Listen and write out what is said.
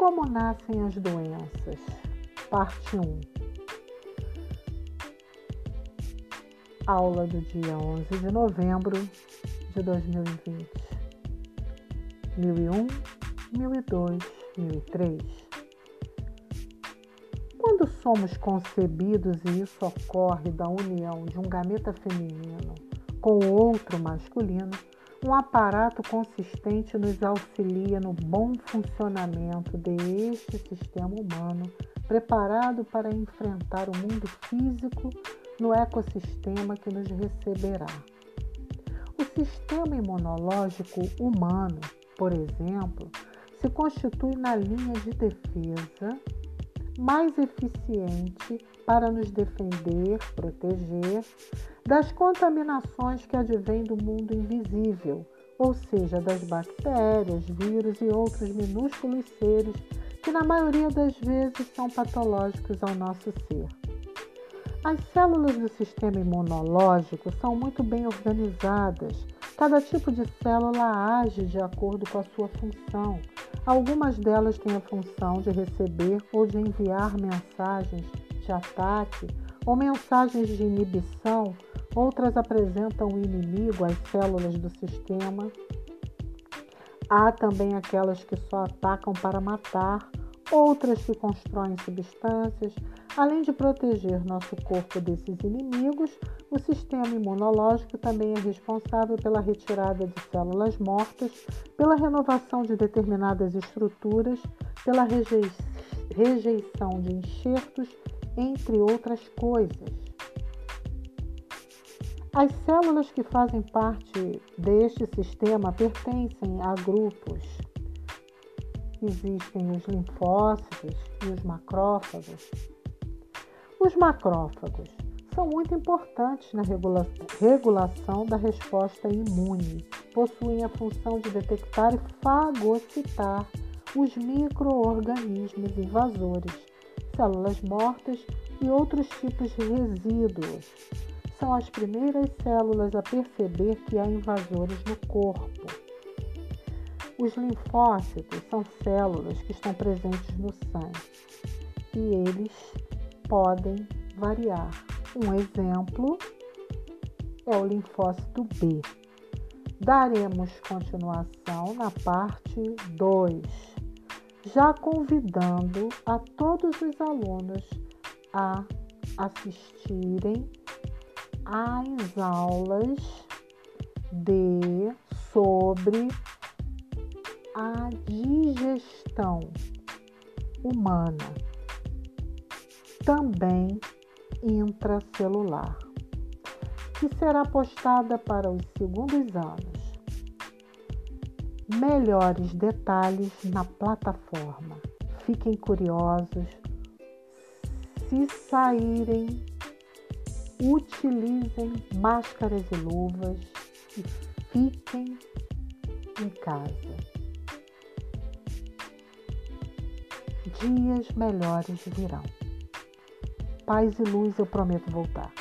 Como nascem as doenças? Parte 1. Aula do dia 11 de novembro de 2020. 1001, 1002, 1003. Quando somos concebidos e isso ocorre da união de um gameta feminino com outro masculino, um aparato consistente nos auxilia no bom funcionamento deste sistema humano, preparado para enfrentar o mundo físico no ecossistema que nos receberá. O sistema imunológico humano, por exemplo, se constitui na linha de defesa mais eficiente para nos defender, proteger das contaminações que advêm do mundo invisível, ou seja, das bactérias, vírus e outros minúsculos seres que, na maioria das vezes, são patológicos ao nosso ser. As células do sistema imunológico são muito bem organizadas. Cada tipo de célula age de acordo com a sua função. Algumas delas têm a função de receber ou de enviar mensagens de ataque ou mensagens de inibição outras apresentam o inimigo às células do sistema. Há também aquelas que só atacam para matar, outras que constroem substâncias. Além de proteger nosso corpo desses inimigos, o sistema imunológico também é responsável pela retirada de células mortas, pela renovação de determinadas estruturas, pela rejeição de enxertos, entre outras coisas. As células que fazem parte deste sistema pertencem a grupos. Existem os linfócitos e os macrófagos. Os macrófagos são muito importantes na regula regulação da resposta imune. Possuem a função de detectar e fagocitar os microorganismos invasores, células mortas e outros tipos de resíduos são as primeiras células a perceber que há invasores no corpo. Os linfócitos são células que estão presentes no sangue e eles podem variar. Um exemplo é o linfócito B. Daremos continuação na parte 2, já convidando a todos os alunos a assistirem as aulas de sobre a digestão humana, também intracelular, que será postada para os segundos anos. Melhores detalhes na plataforma. Fiquem curiosos. Se saírem utilizem máscaras e luvas e fiquem em casa. Dias melhores virão. Paz e luz, eu prometo voltar.